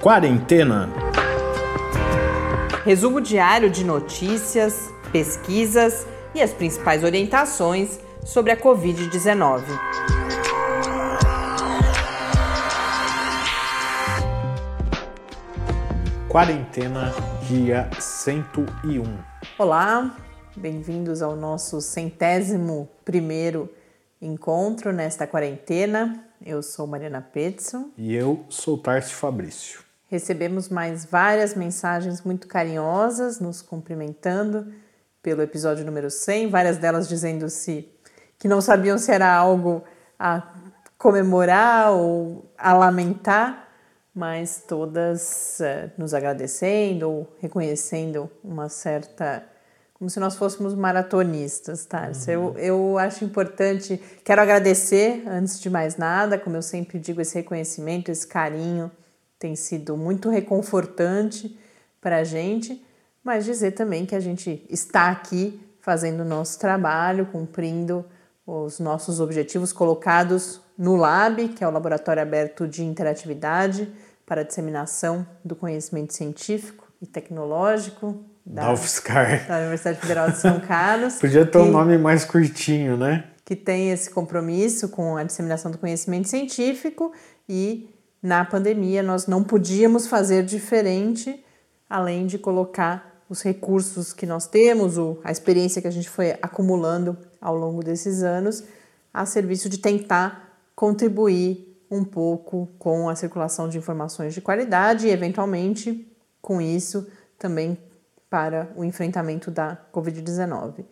Quarentena. Resumo diário de notícias, pesquisas e as principais orientações sobre a Covid-19. Quarentena, dia 101. Olá, bem-vindos ao nosso centésimo primeiro encontro nesta quarentena. Eu sou Mariana Petson. E eu sou Tarcio Fabrício. Recebemos mais várias mensagens muito carinhosas, nos cumprimentando pelo episódio número 100, várias delas dizendo-se que não sabiam se era algo a comemorar ou a lamentar, mas todas uh, nos agradecendo ou reconhecendo uma certa. como se nós fôssemos maratonistas, tá? Uhum. Eu, eu acho importante, quero agradecer antes de mais nada, como eu sempre digo, esse reconhecimento, esse carinho tem sido muito reconfortante para a gente, mas dizer também que a gente está aqui fazendo o nosso trabalho, cumprindo os nossos objetivos colocados no LAB, que é o Laboratório Aberto de Interatividade para a Disseminação do Conhecimento Científico e Tecnológico da, da UFSCar, da Universidade Federal de São Carlos. Podia ter que, um nome mais curtinho, né? Que tem esse compromisso com a disseminação do conhecimento científico e na pandemia nós não podíamos fazer diferente, além de colocar os recursos que nós temos, a experiência que a gente foi acumulando ao longo desses anos, a serviço de tentar contribuir um pouco com a circulação de informações de qualidade e, eventualmente, com isso, também para o enfrentamento da Covid-19.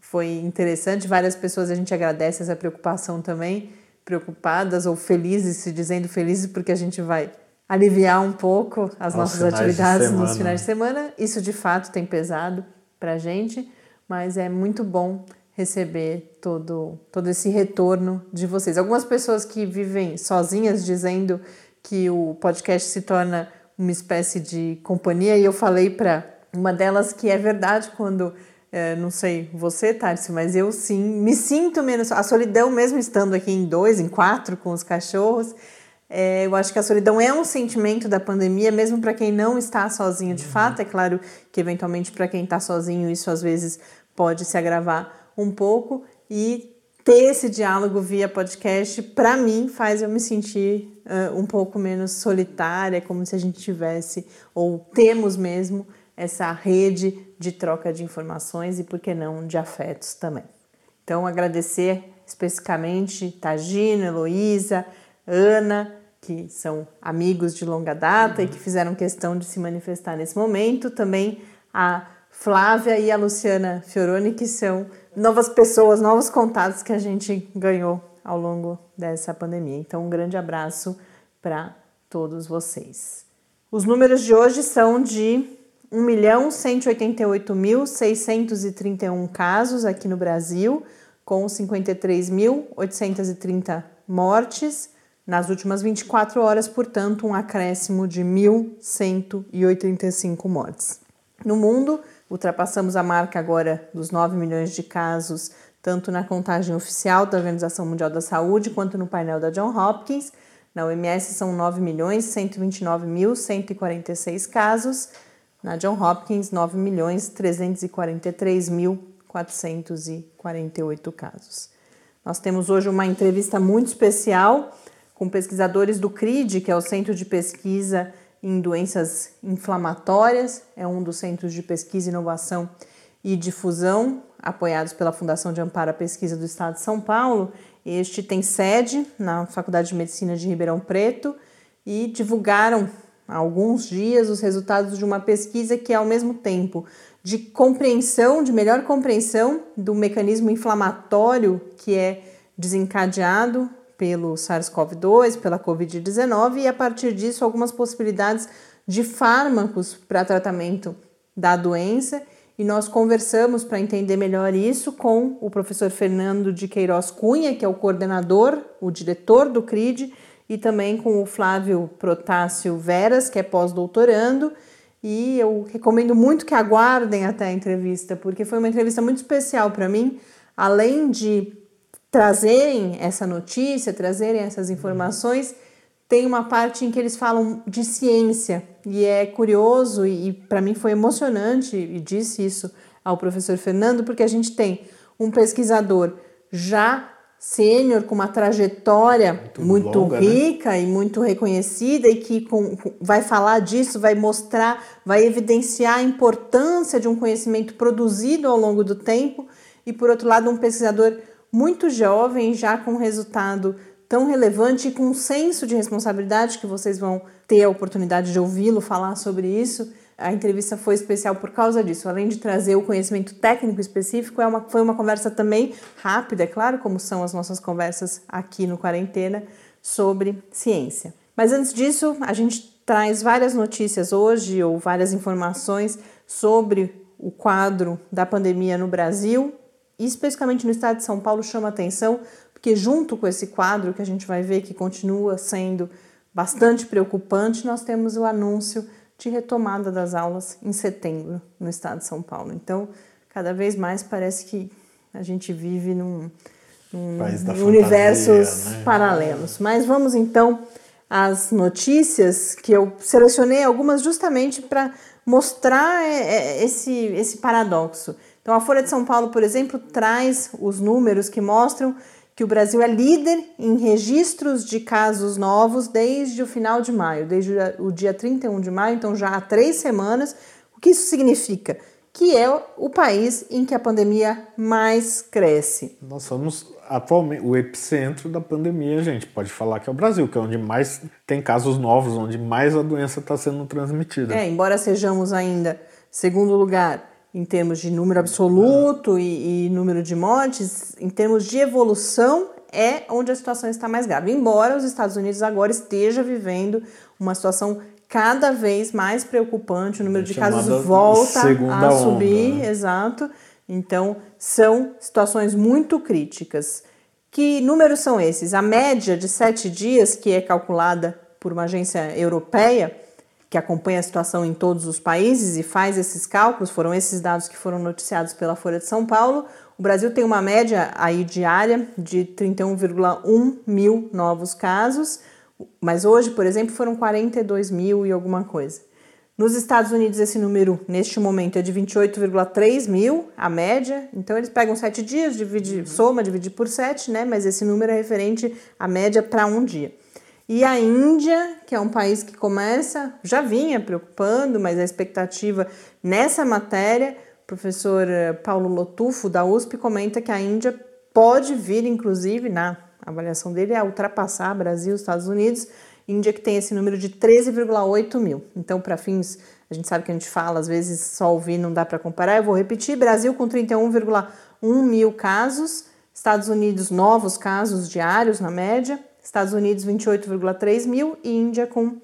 Foi interessante, várias pessoas a gente agradece essa preocupação também, preocupadas ou felizes, se dizendo felizes porque a gente vai aliviar um pouco as Aos nossas atividades nos finais de semana. Isso de fato tem pesado para a gente, mas é muito bom receber todo, todo esse retorno de vocês. Algumas pessoas que vivem sozinhas dizendo que o podcast se torna uma espécie de companhia, e eu falei para uma delas que é verdade quando, é, não sei você, Tarsi, mas eu sim me sinto menos. A solidão, mesmo estando aqui em dois, em quatro com os cachorros, é, eu acho que a solidão é um sentimento da pandemia, mesmo para quem não está sozinho de uhum. fato. É claro que, eventualmente, para quem está sozinho, isso às vezes pode se agravar um pouco e ter esse diálogo via podcast, para mim, faz eu me sentir uh, um pouco menos solitária, como se a gente tivesse, ou temos mesmo, essa rede de troca de informações e, por que não, de afetos também. Então, agradecer especificamente Tagino, Heloísa, Ana, que são amigos de longa data uhum. e que fizeram questão de se manifestar nesse momento, também a Flávia e a Luciana Fioroni, que são novas pessoas, novos contatos que a gente ganhou ao longo dessa pandemia. Então, um grande abraço para todos vocês. Os números de hoje são de 1.188.631 casos aqui no Brasil, com 53.830 mortes. Nas últimas 24 horas, portanto, um acréscimo de 1.185 mortes. No mundo, Ultrapassamos a marca agora dos 9 milhões de casos, tanto na contagem oficial da Organização Mundial da Saúde quanto no painel da John Hopkins. Na OMS são 9 milhões 129 mil 146 casos. Na John Hopkins, 9 milhões 343 mil 448 casos. Nós temos hoje uma entrevista muito especial com pesquisadores do CRID, que é o Centro de Pesquisa em doenças inflamatórias, é um dos centros de pesquisa, inovação e difusão apoiados pela Fundação de Amparo à Pesquisa do Estado de São Paulo. Este tem sede na Faculdade de Medicina de Ribeirão Preto e divulgaram há alguns dias os resultados de uma pesquisa que, ao mesmo tempo de compreensão, de melhor compreensão do mecanismo inflamatório que é desencadeado pelo SARS-CoV-2, pela Covid-19 e a partir disso algumas possibilidades de fármacos para tratamento da doença. E nós conversamos para entender melhor isso com o professor Fernando de Queiroz Cunha, que é o coordenador, o diretor do CRID, e também com o Flávio Protássio Veras, que é pós-doutorando. E eu recomendo muito que aguardem até a entrevista, porque foi uma entrevista muito especial para mim, além de trazerem essa notícia, trazerem essas informações, tem uma parte em que eles falam de ciência e é curioso e para mim foi emocionante e disse isso ao professor Fernando porque a gente tem um pesquisador já sênior com uma trajetória muito, muito longa, né? rica né? e muito reconhecida e que com, com, vai falar disso, vai mostrar, vai evidenciar a importância de um conhecimento produzido ao longo do tempo e por outro lado um pesquisador muito jovem já com resultado tão relevante e com um senso de responsabilidade que vocês vão ter a oportunidade de ouvi-lo falar sobre isso a entrevista foi especial por causa disso. Além de trazer o conhecimento técnico específico, é uma, foi uma conversa também rápida, é claro, como são as nossas conversas aqui no Quarentena, sobre ciência. Mas antes disso, a gente traz várias notícias hoje ou várias informações sobre o quadro da pandemia no Brasil, e especificamente no estado de São Paulo chama atenção, porque junto com esse quadro que a gente vai ver que continua sendo bastante preocupante, nós temos o anúncio de retomada das aulas em setembro no estado de São Paulo. Então, cada vez mais parece que a gente vive num, num universos né? paralelos. Mas vamos então às notícias que eu selecionei algumas justamente para mostrar é, é, esse, esse paradoxo. Então, a Folha de São Paulo, por exemplo, traz os números que mostram que o Brasil é líder em registros de casos novos desde o final de maio, desde o dia 31 de maio, então já há três semanas. O que isso significa? Que é o país em que a pandemia mais cresce. Nós somos atualmente o epicentro da pandemia, gente. Pode falar que é o Brasil, que é onde mais tem casos novos, onde mais a doença está sendo transmitida. É, embora sejamos ainda segundo lugar em termos de número absoluto e, e, número de mortes, em termos de evolução, é onde a situação está mais grave. Embora os Estados Unidos agora esteja vivendo uma situação cada vez mais preocupante, o número de casos volta a subir, onda, né? exato. Então, são situações muito críticas. Que números são esses? A média de sete dias, que é calculada por uma agência europeia, que acompanha a situação em todos os países e faz esses cálculos, foram esses dados que foram noticiados pela Folha de São Paulo. O Brasil tem uma média aí diária de 31,1 mil novos casos, mas hoje, por exemplo, foram 42 mil e alguma coisa. Nos Estados Unidos, esse número, neste momento, é de 28,3 mil, a média. Então, eles pegam sete dias, divide, soma, divide por sete, né? Mas esse número é referente à média para um dia. E a Índia, que é um país que começa, já vinha preocupando, mas a expectativa nessa matéria, o professor eh, Paulo Lotufo, da USP, comenta que a Índia pode vir, inclusive, na avaliação dele, a ultrapassar Brasil, Estados Unidos, Índia que tem esse número de 13,8 mil. Então, para fins, a gente sabe que a gente fala, às vezes só ouvir não dá para comparar, eu vou repetir: Brasil com 31,1 mil casos, Estados Unidos, novos casos diários na média, Estados Unidos 28,3 mil e Índia com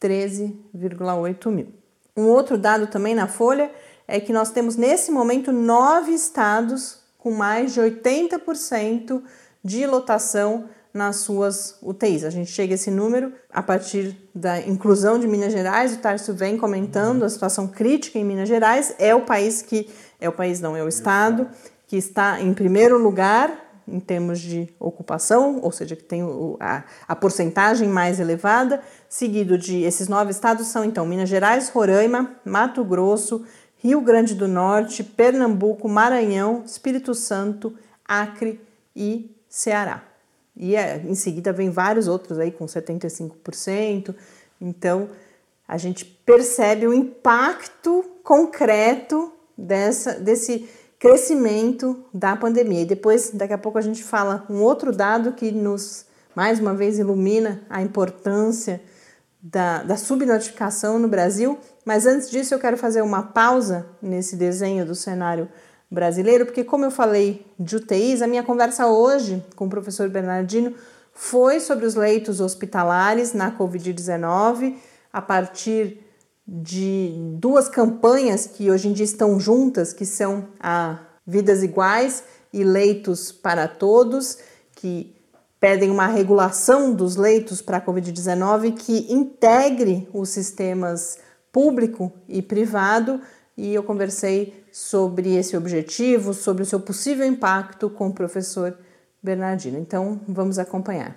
13,8 mil. Um outro dado também na Folha é que nós temos nesse momento nove estados com mais de 80% de lotação nas suas UTIs. A gente chega a esse número a partir da inclusão de Minas Gerais. O Tarso vem comentando a situação crítica em Minas Gerais. É o país que é o país não é o estado que está em primeiro lugar em termos de ocupação, ou seja, que tem a, a porcentagem mais elevada, seguido de esses nove estados são então Minas Gerais, Roraima, Mato Grosso, Rio Grande do Norte, Pernambuco, Maranhão, Espírito Santo, Acre e Ceará. E é, em seguida vem vários outros aí com 75%. Então a gente percebe o impacto concreto dessa, desse crescimento da pandemia. E depois, daqui a pouco, a gente fala um outro dado que nos, mais uma vez, ilumina a importância da, da subnotificação no Brasil. Mas antes disso, eu quero fazer uma pausa nesse desenho do cenário brasileiro, porque, como eu falei de UTIs, a minha conversa hoje com o professor Bernardino foi sobre os leitos hospitalares na Covid-19, a partir de duas campanhas que hoje em dia estão juntas, que são a Vidas Iguais e Leitos para Todos, que pedem uma regulação dos leitos para a Covid-19 que integre os sistemas público e privado. E eu conversei sobre esse objetivo, sobre o seu possível impacto com o professor Bernardino. Então, vamos acompanhar.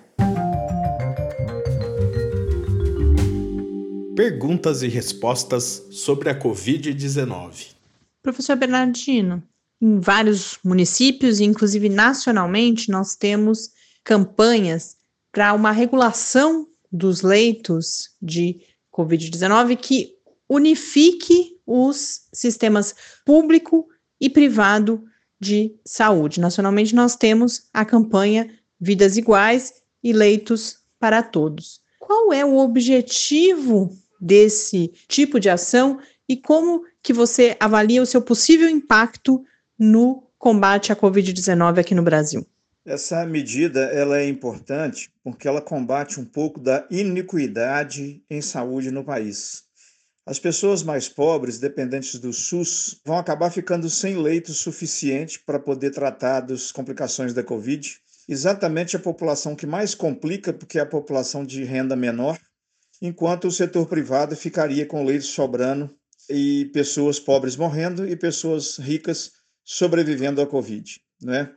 Perguntas e respostas sobre a Covid-19. Professor Bernardino, em vários municípios, inclusive nacionalmente, nós temos campanhas para uma regulação dos leitos de Covid-19 que unifique os sistemas público e privado de saúde. Nacionalmente, nós temos a campanha Vidas Iguais e Leitos para Todos. Qual é o objetivo desse tipo de ação e como que você avalia o seu possível impacto no combate à Covid-19 aqui no Brasil? Essa medida ela é importante porque ela combate um pouco da iniquidade em saúde no país. As pessoas mais pobres, dependentes do SUS, vão acabar ficando sem leito suficiente para poder tratar das complicações da Covid. Exatamente a população que mais complica, porque é a população de renda menor, enquanto o setor privado ficaria com leitos sobrando e pessoas pobres morrendo e pessoas ricas sobrevivendo à Covid. Né?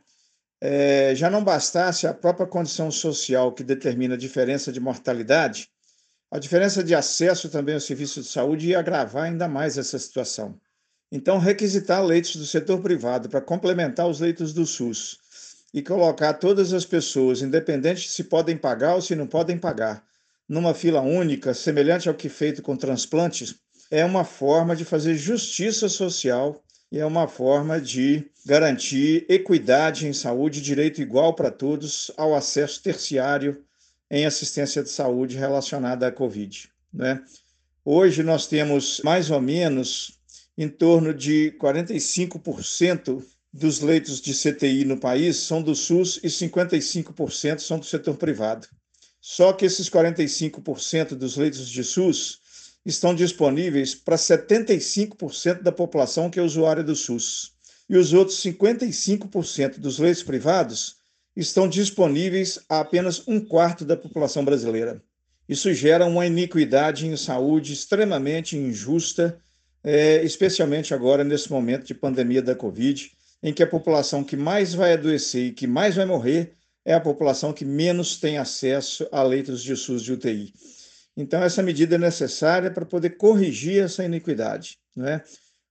É, já não bastasse a própria condição social que determina a diferença de mortalidade, a diferença de acesso também ao serviço de saúde ia agravar ainda mais essa situação. Então, requisitar leitos do setor privado para complementar os leitos do SUS e colocar todas as pessoas, independente se podem pagar ou se não podem pagar, numa fila única, semelhante ao que feito com transplantes, é uma forma de fazer justiça social e é uma forma de garantir equidade em saúde, direito igual para todos ao acesso terciário em assistência de saúde relacionada à Covid. Né? Hoje nós temos mais ou menos em torno de 45% dos leitos de CTI no país são do SUS e 55% são do setor privado. Só que esses 45% dos leitos de SUS estão disponíveis para 75% da população que é usuária do SUS. E os outros 55% dos leitos privados estão disponíveis a apenas um quarto da população brasileira. Isso gera uma iniquidade em saúde extremamente injusta, é, especialmente agora nesse momento de pandemia da Covid, em que a população que mais vai adoecer e que mais vai morrer é a população que menos tem acesso a leitos de SUS de UTI. Então, essa medida é necessária para poder corrigir essa iniquidade, né?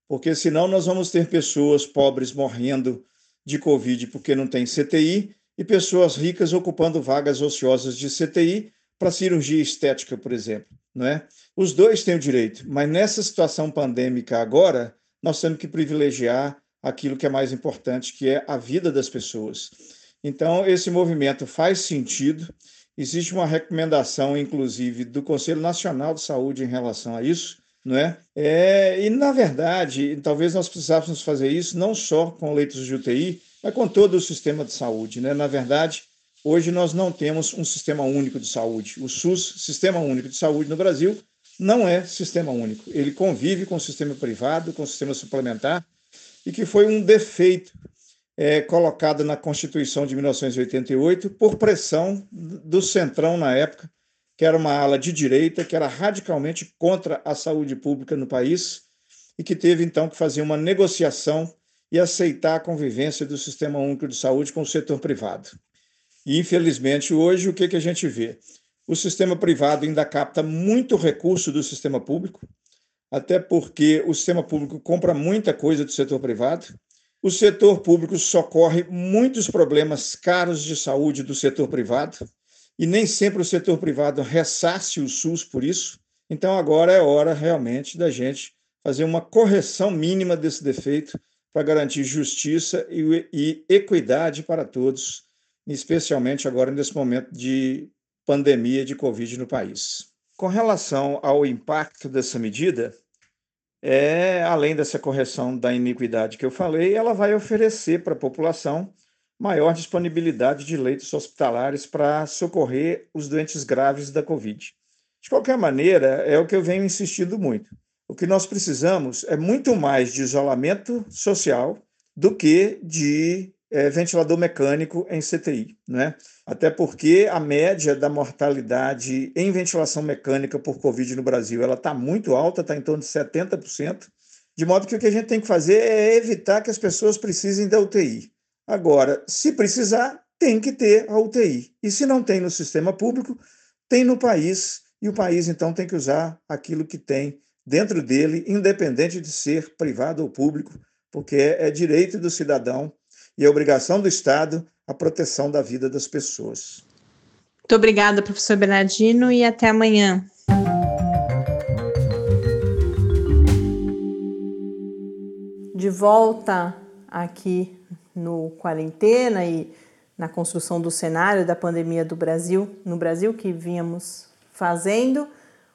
porque senão nós vamos ter pessoas pobres morrendo de Covid porque não tem CTI e pessoas ricas ocupando vagas ociosas de CTI para cirurgia estética, por exemplo. Não é? Os dois têm o direito, mas nessa situação pandêmica agora, nós temos que privilegiar aquilo que é mais importante, que é a vida das pessoas. Então, esse movimento faz sentido. Existe uma recomendação, inclusive, do Conselho Nacional de Saúde em relação a isso, não é? é? E, na verdade, talvez nós precisássemos fazer isso não só com leitos de UTI, mas com todo o sistema de saúde. Né? Na verdade, hoje nós não temos um sistema único de saúde. O SUS, Sistema Único de Saúde no Brasil, não é sistema único. Ele convive com o sistema privado, com o sistema suplementar, e que foi um defeito é, colocado na Constituição de 1988 por pressão do Centrão na época, que era uma ala de direita, que era radicalmente contra a saúde pública no país e que teve então que fazer uma negociação e aceitar a convivência do Sistema Único de Saúde com o setor privado. E, infelizmente, hoje, o que, que a gente vê? O sistema privado ainda capta muito recurso do sistema público, até porque o sistema público compra muita coisa do setor privado. O setor público socorre muitos problemas caros de saúde do setor privado, e nem sempre o setor privado ressarce o SUS por isso. Então, agora é hora realmente da gente fazer uma correção mínima desse defeito para garantir justiça e, e equidade para todos, especialmente agora nesse momento de pandemia de Covid no país. Com relação ao impacto dessa medida, é, além dessa correção da iniquidade que eu falei, ela vai oferecer para a população maior disponibilidade de leitos hospitalares para socorrer os doentes graves da Covid. De qualquer maneira, é o que eu venho insistindo muito. O que nós precisamos é muito mais de isolamento social do que de é, ventilador mecânico em CTI, né? Até porque a média da mortalidade em ventilação mecânica por Covid no Brasil ela está muito alta, está em torno de 70%, de modo que o que a gente tem que fazer é evitar que as pessoas precisem da UTI. Agora, se precisar, tem que ter a UTI. E se não tem no sistema público, tem no país e o país então tem que usar aquilo que tem dentro dele, independente de ser privado ou público, porque é direito do cidadão e é obrigação do Estado a proteção da vida das pessoas. Muito obrigada, professor Bernardino, e até amanhã. De volta aqui no quarentena e na construção do cenário da pandemia do Brasil, no Brasil que vínhamos fazendo.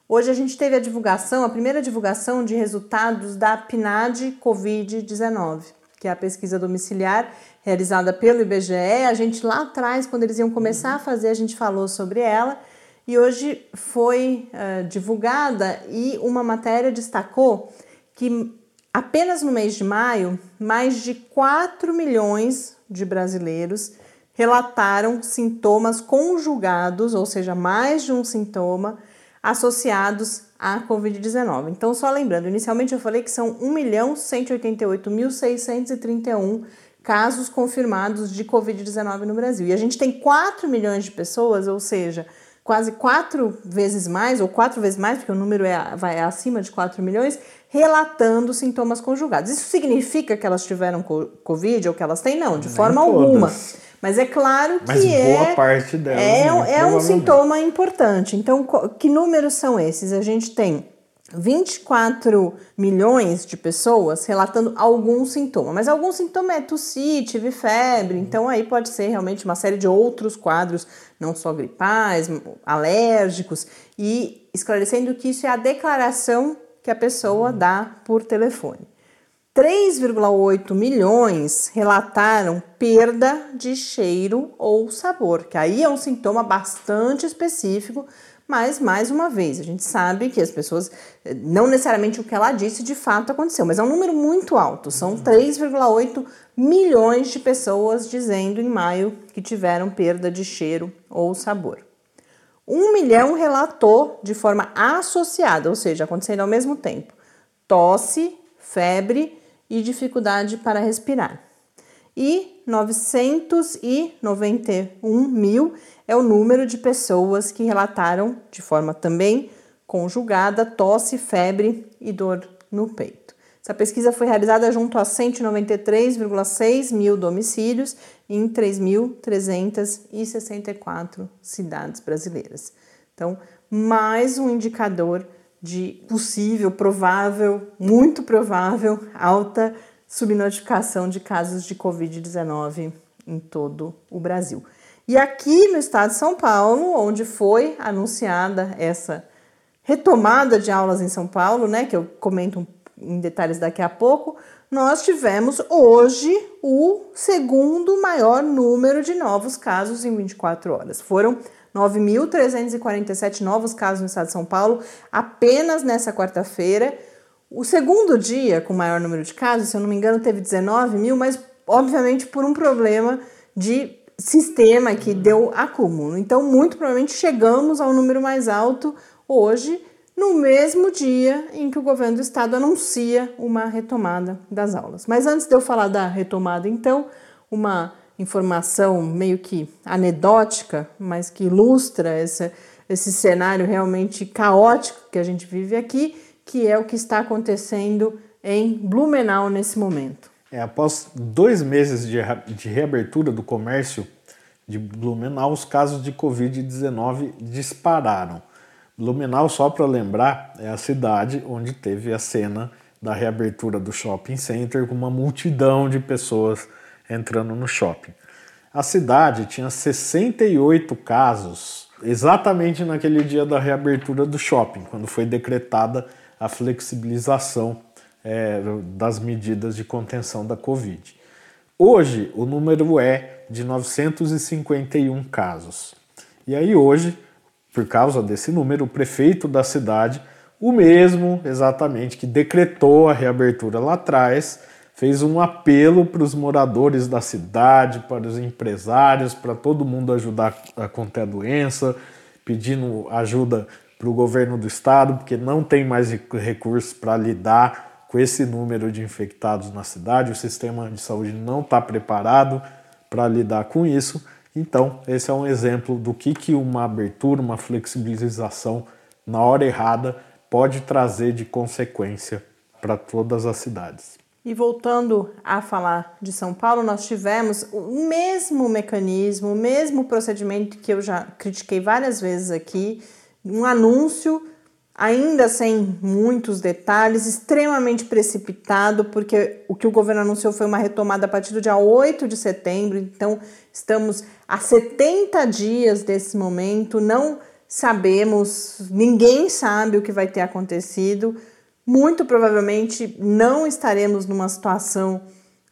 Hoje a gente teve a divulgação, a primeira divulgação de resultados da PNAD Covid-19, que é a pesquisa domiciliar realizada pelo IBGE. A gente lá atrás, quando eles iam começar a fazer, a gente falou sobre ela. E hoje foi uh, divulgada e uma matéria destacou que apenas no mês de maio, mais de 4 milhões de brasileiros relataram sintomas conjugados, ou seja, mais de um sintoma associados à Covid-19. Então, só lembrando, inicialmente eu falei que são 1.188.631 casos confirmados de Covid-19 no Brasil. E a gente tem 4 milhões de pessoas, ou seja, quase quatro vezes mais, ou quatro vezes mais, porque o número é, vai é acima de 4 milhões, relatando sintomas conjugados. Isso significa que elas tiveram Covid ou que elas têm? Não, de Nem forma todas. alguma. Mas é claro que Mas boa é, parte delas, é, né, é um sintoma importante. Então, que números são esses? A gente tem 24 milhões de pessoas relatando algum sintoma, mas algum sintoma é tossir, tive febre, então aí pode ser realmente uma série de outros quadros, não só gripais, alérgicos, e esclarecendo que isso é a declaração que a pessoa dá por telefone. 3,8 milhões relataram perda de cheiro ou sabor, que aí é um sintoma bastante específico, mas mais uma vez, a gente sabe que as pessoas, não necessariamente o que ela disse de fato aconteceu, mas é um número muito alto, são 3,8 milhões de pessoas dizendo em maio que tiveram perda de cheiro ou sabor. Um milhão relatou de forma associada, ou seja, acontecendo ao mesmo tempo, tosse, febre e dificuldade para respirar. E 991 mil é o número de pessoas que relataram de forma também conjugada tosse, febre e dor no peito. Essa pesquisa foi realizada junto a 193,6 mil domicílios em 3.364 cidades brasileiras. Então, mais um indicador de possível, provável, muito provável alta subnotificação de casos de Covid-19 em todo o Brasil. E aqui no estado de São Paulo, onde foi anunciada essa retomada de aulas em São Paulo, né, que eu comento em detalhes daqui a pouco, nós tivemos hoje o segundo maior número de novos casos em 24 horas. Foram 9.347 novos casos no estado de São Paulo apenas nessa quarta-feira. O segundo dia com maior número de casos, se eu não me engano, teve 19 mil, mas obviamente por um problema de sistema que deu acúmulo. Então, muito provavelmente chegamos ao número mais alto hoje, no mesmo dia em que o governo do estado anuncia uma retomada das aulas. Mas antes de eu falar da retomada, então, uma informação meio que anedótica, mas que ilustra essa, esse cenário realmente caótico que a gente vive aqui, que é o que está acontecendo em Blumenau nesse momento. É, após dois meses de, de reabertura do comércio de Blumenau, os casos de Covid-19 dispararam. Blumenau, só para lembrar, é a cidade onde teve a cena da reabertura do shopping center com uma multidão de pessoas entrando no shopping. A cidade tinha 68 casos exatamente naquele dia da reabertura do shopping, quando foi decretada a flexibilização é, das medidas de contenção da Covid. Hoje o número é de 951 casos. E aí hoje, por causa desse número, o prefeito da cidade, o mesmo exatamente que decretou a reabertura lá atrás, fez um apelo para os moradores da cidade, para os empresários, para todo mundo ajudar a conter a doença, pedindo ajuda para o governo do estado, porque não tem mais recursos para lidar com esse número de infectados na cidade, o sistema de saúde não está preparado para lidar com isso. Então, esse é um exemplo do que, que uma abertura, uma flexibilização na hora errada pode trazer de consequência para todas as cidades. E voltando a falar de São Paulo, nós tivemos o mesmo mecanismo, o mesmo procedimento que eu já critiquei várias vezes aqui, um anúncio ainda sem muitos detalhes, extremamente precipitado, porque o que o governo anunciou foi uma retomada a partir do dia 8 de setembro, então estamos a 70 dias desse momento, não sabemos, ninguém sabe o que vai ter acontecido. Muito provavelmente não estaremos numa situação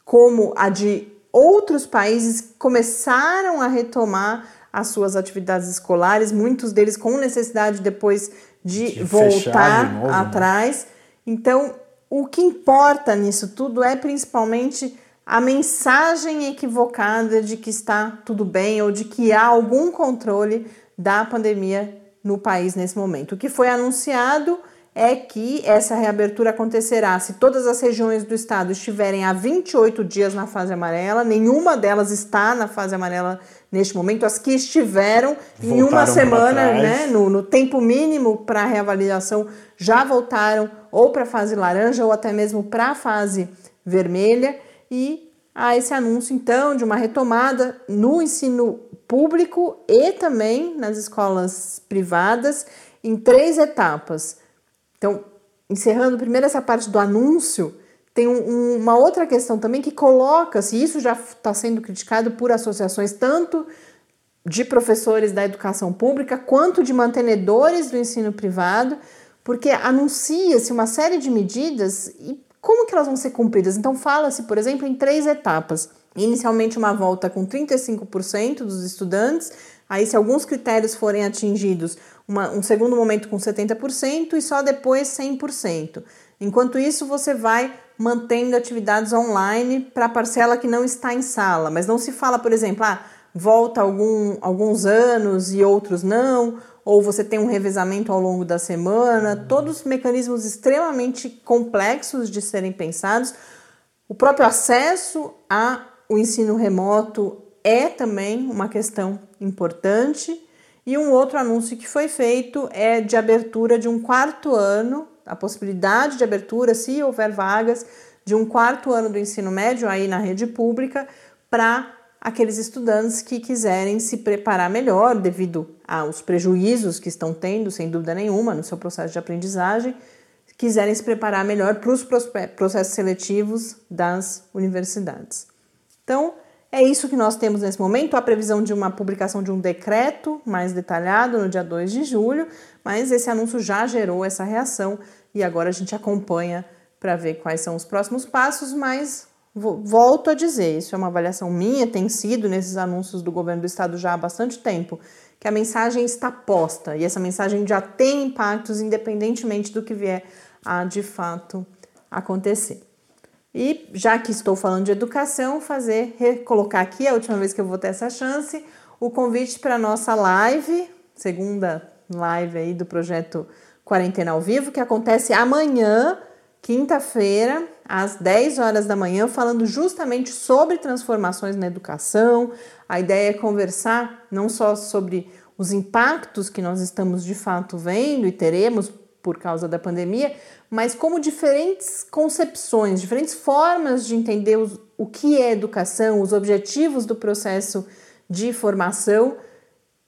como a de outros países que começaram a retomar as suas atividades escolares, muitos deles com necessidade depois de, de voltar de novo, né? atrás. Né? Então, o que importa nisso tudo é principalmente a mensagem equivocada de que está tudo bem ou de que há algum controle da pandemia no país nesse momento. O que foi anunciado é que essa reabertura acontecerá se todas as regiões do estado estiverem há 28 dias na fase amarela, nenhuma delas está na fase amarela neste momento, as que estiveram voltaram em uma semana, né, no, no tempo mínimo para reavaliação, já voltaram ou para a fase laranja ou até mesmo para a fase vermelha e há esse anúncio então de uma retomada no ensino público e também nas escolas privadas em três etapas. Então, encerrando primeiro essa parte do anúncio, tem um, uma outra questão também que coloca, se isso já está sendo criticado por associações tanto de professores da educação pública quanto de mantenedores do ensino privado, porque anuncia-se uma série de medidas e como que elas vão ser cumpridas? Então fala-se, por exemplo, em três etapas. Inicialmente uma volta com 35% dos estudantes, aí se alguns critérios forem atingidos, uma, um segundo momento com 70% e só depois 100%. Enquanto isso, você vai mantendo atividades online para a parcela que não está em sala, mas não se fala, por exemplo, ah, volta algum, alguns anos e outros não, ou você tem um revezamento ao longo da semana, todos mecanismos extremamente complexos de serem pensados. O próprio acesso ao ensino remoto é também uma questão importante. E um outro anúncio que foi feito é de abertura de um quarto ano, a possibilidade de abertura, se houver vagas, de um quarto ano do ensino médio aí na rede pública para aqueles estudantes que quiserem se preparar melhor devido aos prejuízos que estão tendo, sem dúvida nenhuma, no seu processo de aprendizagem, quiserem se preparar melhor para os processos seletivos das universidades. Então, é isso que nós temos nesse momento, a previsão de uma publicação de um decreto mais detalhado no dia 2 de julho, mas esse anúncio já gerou essa reação e agora a gente acompanha para ver quais são os próximos passos, mas volto a dizer, isso é uma avaliação minha, tem sido nesses anúncios do governo do estado já há bastante tempo, que a mensagem está posta e essa mensagem já tem impactos independentemente do que vier a de fato acontecer. E já que estou falando de educação, fazer recolocar aqui a última vez que eu vou ter essa chance, o convite para nossa live, segunda live aí do projeto Quarentena ao Vivo, que acontece amanhã, quinta-feira, às 10 horas da manhã, falando justamente sobre transformações na educação. A ideia é conversar não só sobre os impactos que nós estamos de fato vendo e teremos por causa da pandemia, mas como diferentes concepções, diferentes formas de entender os, o que é educação, os objetivos do processo de formação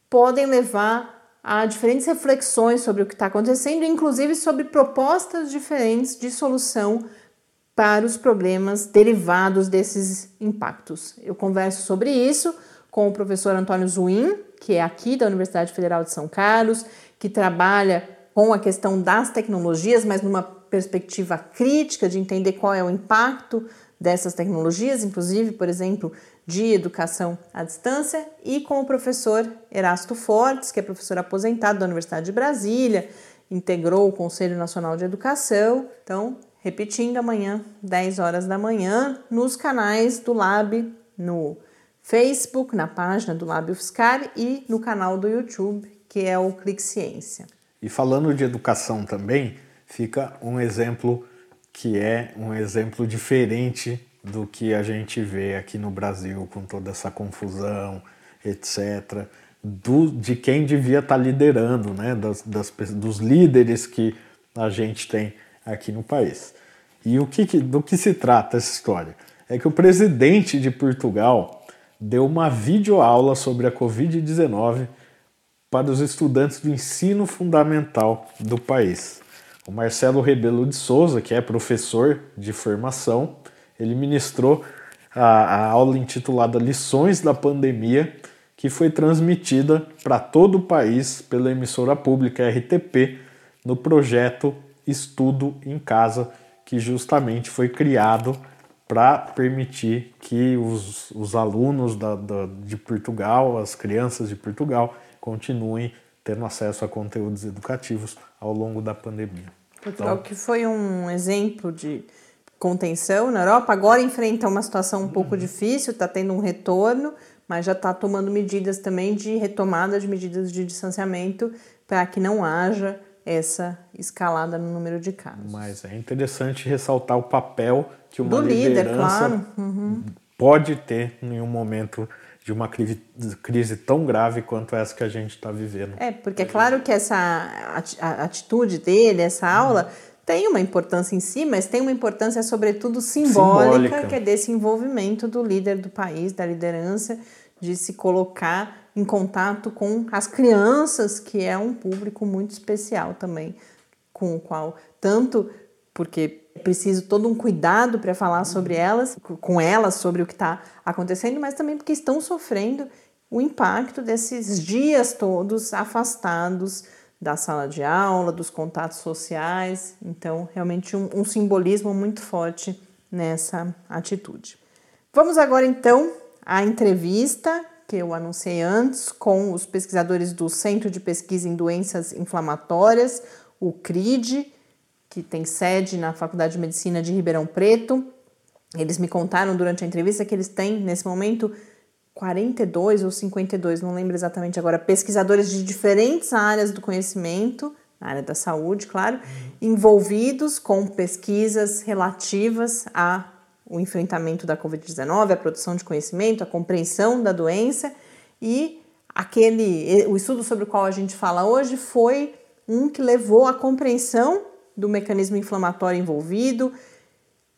podem levar a diferentes reflexões sobre o que está acontecendo, inclusive sobre propostas diferentes de solução para os problemas derivados desses impactos. Eu converso sobre isso com o professor Antônio Zuin, que é aqui da Universidade Federal de São Carlos, que trabalha com a questão das tecnologias, mas numa perspectiva crítica de entender qual é o impacto dessas tecnologias, inclusive, por exemplo, de educação à distância, e com o professor Erasto Fortes, que é professor aposentado da Universidade de Brasília, integrou o Conselho Nacional de Educação. Então, repetindo, amanhã, 10 horas da manhã, nos canais do Lab, no Facebook, na página do Lab UFSCar e no canal do YouTube, que é o Clique Ciência. E falando de educação também, fica um exemplo que é um exemplo diferente do que a gente vê aqui no Brasil com toda essa confusão, etc. do, de quem devia estar tá liderando, né? Das, das, dos líderes que a gente tem aqui no país. E o que, do que se trata essa história? É que o presidente de Portugal deu uma videoaula sobre a Covid-19 para os estudantes do ensino fundamental do país. O Marcelo Rebelo de Souza, que é professor de formação, ele ministrou a, a aula intitulada Lições da Pandemia, que foi transmitida para todo o país pela emissora pública RTP no projeto Estudo em Casa, que justamente foi criado para permitir que os, os alunos da, da, de Portugal, as crianças de Portugal, continuem tendo acesso a conteúdos educativos ao longo da pandemia. Portugal, então, que foi um exemplo de contenção na Europa, agora enfrenta uma situação um pouco uhum. difícil, está tendo um retorno, mas já está tomando medidas também de retomada de medidas de distanciamento para que não haja essa escalada no número de casos. Mas é interessante ressaltar o papel que uma Do liderança líder, claro. uhum. pode ter em um momento de uma crise tão grave quanto essa que a gente está vivendo. É, porque é claro que essa atitude dele, essa aula, uhum. tem uma importância em si, mas tem uma importância, sobretudo, simbólica, simbólica, que é desse envolvimento do líder do país, da liderança, de se colocar em contato com as crianças, que é um público muito especial também, com o qual tanto porque é preciso todo um cuidado para falar sobre elas, com elas, sobre o que está acontecendo, mas também porque estão sofrendo o impacto desses dias todos afastados da sala de aula, dos contatos sociais. Então, realmente um, um simbolismo muito forte nessa atitude. Vamos agora então à entrevista que eu anunciei antes com os pesquisadores do Centro de Pesquisa em Doenças Inflamatórias, o CRID, que tem sede na Faculdade de Medicina de Ribeirão Preto. Eles me contaram durante a entrevista que eles têm, nesse momento, 42 ou 52, não lembro exatamente agora, pesquisadores de diferentes áreas do conhecimento, na área da saúde, claro, envolvidos com pesquisas relativas a o enfrentamento da Covid-19, a produção de conhecimento, a compreensão da doença e aquele o estudo sobre o qual a gente fala hoje foi um que levou à compreensão do mecanismo inflamatório envolvido.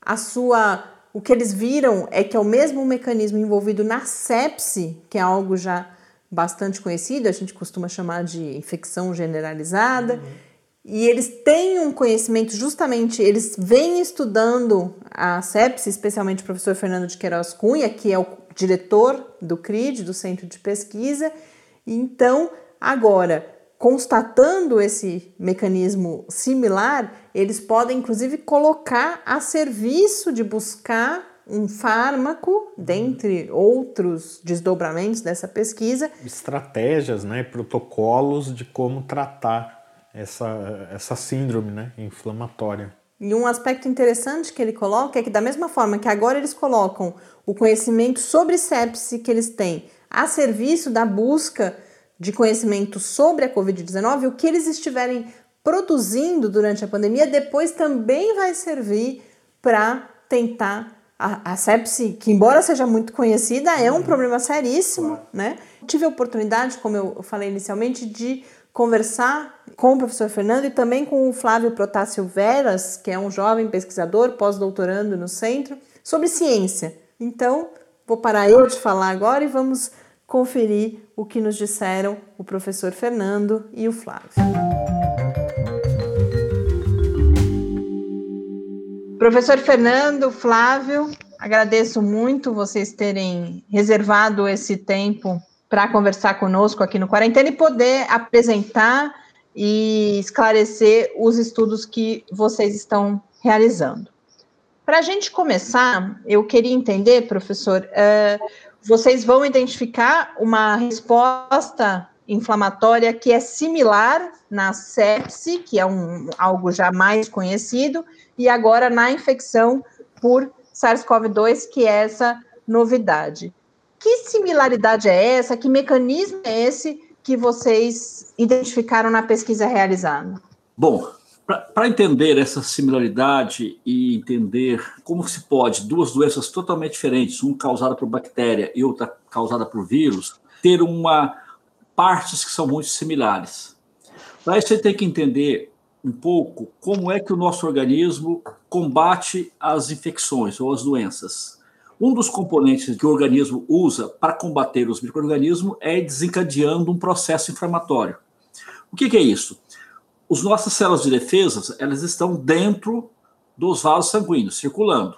A sua o que eles viram é que é o mesmo mecanismo envolvido na sepse, que é algo já bastante conhecido, a gente costuma chamar de infecção generalizada. Uhum e eles têm um conhecimento, justamente, eles vêm estudando a sepsis, especialmente o professor Fernando de Queiroz Cunha, que é o diretor do CRID, do Centro de Pesquisa. Então, agora, constatando esse mecanismo similar, eles podem inclusive colocar a serviço de buscar um fármaco, dentre outros desdobramentos dessa pesquisa. Estratégias, né, protocolos de como tratar essa, essa síndrome né, inflamatória. E um aspecto interessante que ele coloca é que, da mesma forma que agora eles colocam o conhecimento sobre sepse que eles têm a serviço da busca de conhecimento sobre a Covid-19, o que eles estiverem produzindo durante a pandemia depois também vai servir para tentar. A, a sepse, que embora seja muito conhecida, é um uhum. problema seríssimo, né? Tive a oportunidade, como eu falei inicialmente, de conversar com o professor Fernando e também com o Flávio Protásio Veras, que é um jovem pesquisador, pós-doutorando no centro, sobre ciência. Então, vou parar eu de falar agora e vamos conferir o que nos disseram o professor Fernando e o Flávio. Professor Fernando, Flávio, agradeço muito vocês terem reservado esse tempo para conversar conosco aqui no Quarentena e poder apresentar e esclarecer os estudos que vocês estão realizando. Para a gente começar, eu queria entender, professor, uh, vocês vão identificar uma resposta inflamatória que é similar na sepse, que é um, algo já mais conhecido, e agora na infecção por SARS-CoV-2, que é essa novidade. Que similaridade é essa? Que mecanismo é esse que vocês identificaram na pesquisa realizada? Bom, para entender essa similaridade e entender como se pode duas doenças totalmente diferentes, uma causada por bactéria e outra causada por vírus, ter uma partes que são muito similares. Para isso, você tem que entender um pouco como é que o nosso organismo combate as infecções ou as doenças. Um dos componentes que o organismo usa para combater os micro-organismos é desencadeando um processo inflamatório. O que, que é isso? As nossas células de defesa elas estão dentro dos vasos sanguíneos, circulando.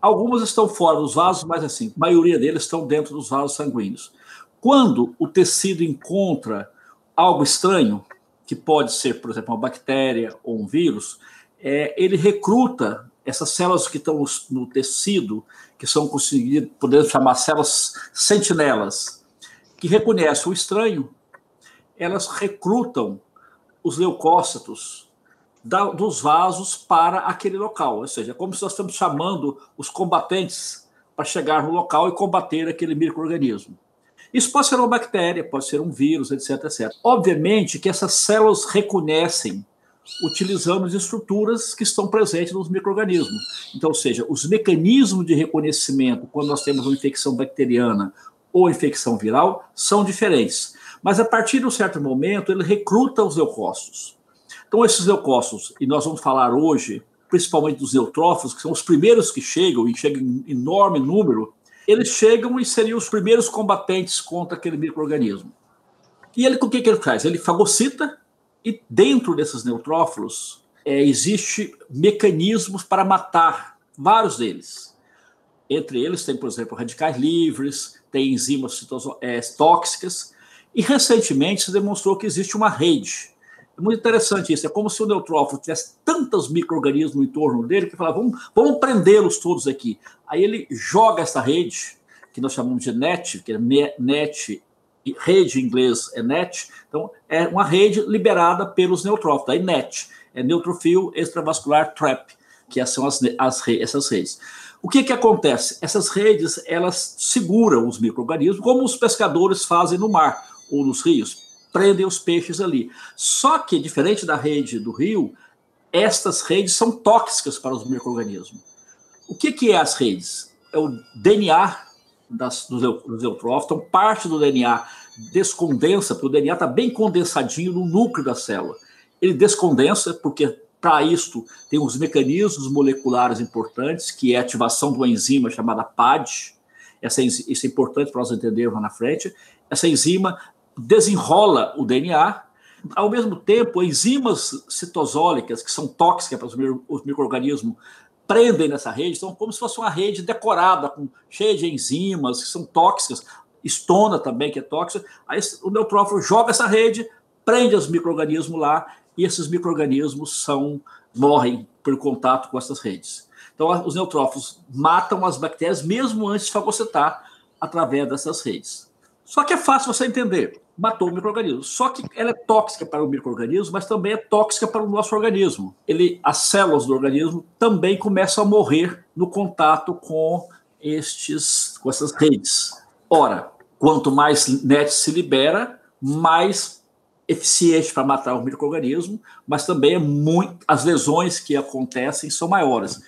Algumas estão fora dos vasos, mas assim, a maioria deles estão dentro dos vasos sanguíneos. Quando o tecido encontra algo estranho, que pode ser, por exemplo, uma bactéria ou um vírus, é, ele recruta essas células que estão no, no tecido, que são conseguidas, podemos chamar células sentinelas, que reconhecem o estranho, elas recrutam os leucócitos da, dos vasos para aquele local. Ou seja, é como se nós estamos chamando os combatentes para chegar no local e combater aquele microorganismo. Isso pode ser uma bactéria, pode ser um vírus, etc, etc. Obviamente que essas células reconhecem utilizando as estruturas que estão presentes nos microorganismos. Então, ou seja, os mecanismos de reconhecimento quando nós temos uma infecção bacteriana ou infecção viral são diferentes. Mas a partir de um certo momento, ele recruta os leucócitos. Então, esses leucócitos, e nós vamos falar hoje, principalmente dos neutrófilos, que são os primeiros que chegam, e chegam em enorme número, eles chegam e seriam os primeiros combatentes contra aquele microorganismo. E ele, o que, que ele faz? Ele fagocita, e dentro desses neutrófilos é, existe mecanismos para matar vários deles. Entre eles tem, por exemplo, radicais livres, tem enzimas é, tóxicas, e recentemente se demonstrou que existe uma rede. É muito interessante isso. É como se o neutrófilo tivesse tantos micro-organismos em torno dele que fala, vamos, vamos prendê-los todos aqui. Aí ele joga essa rede, que nós chamamos de net, que é net, rede em inglês é net, então é uma rede liberada pelos neutrófilos, aí net, é neutrofil extravascular trap, que são as, as, essas redes. O que, que acontece? Essas redes, elas seguram os micro-organismos, como os pescadores fazem no mar ou nos rios, prendem os peixes ali. Só que, diferente da rede do rio, estas redes são tóxicas para os micro-organismos. O que, que é as redes? É o DNA das, dos, dos eutrófitos, então parte do DNA descondensa, porque o DNA está bem condensadinho no núcleo da célula. Ele descondensa, porque para isto tem uns mecanismos moleculares importantes, que é a ativação de uma enzima chamada PAD. Essa, isso é importante para nós entendermos lá na frente. Essa enzima desenrola o DNA. Ao mesmo tempo, enzimas citosólicas, que são tóxicas para os micro-organismos, prendem nessa rede, então como se fosse uma rede decorada, com, cheia de enzimas que são tóxicas, estona também, que é tóxica. Aí o neutrófilo joga essa rede, prende os micro-organismos lá, e esses micro-organismos são, morrem por contato com essas redes. Então, os neutrófilos matam as bactérias mesmo antes de fagocitar através dessas redes. Só que é fácil você entender. Matou o microorganismo. Só que ela é tóxica para o microorganismo, mas também é tóxica para o nosso organismo. Ele, as células do organismo também começam a morrer no contato com estes, com essas redes. Ora, quanto mais NET se libera, mais eficiente para matar o microorganismo, mas também é muito, as lesões que acontecem são maiores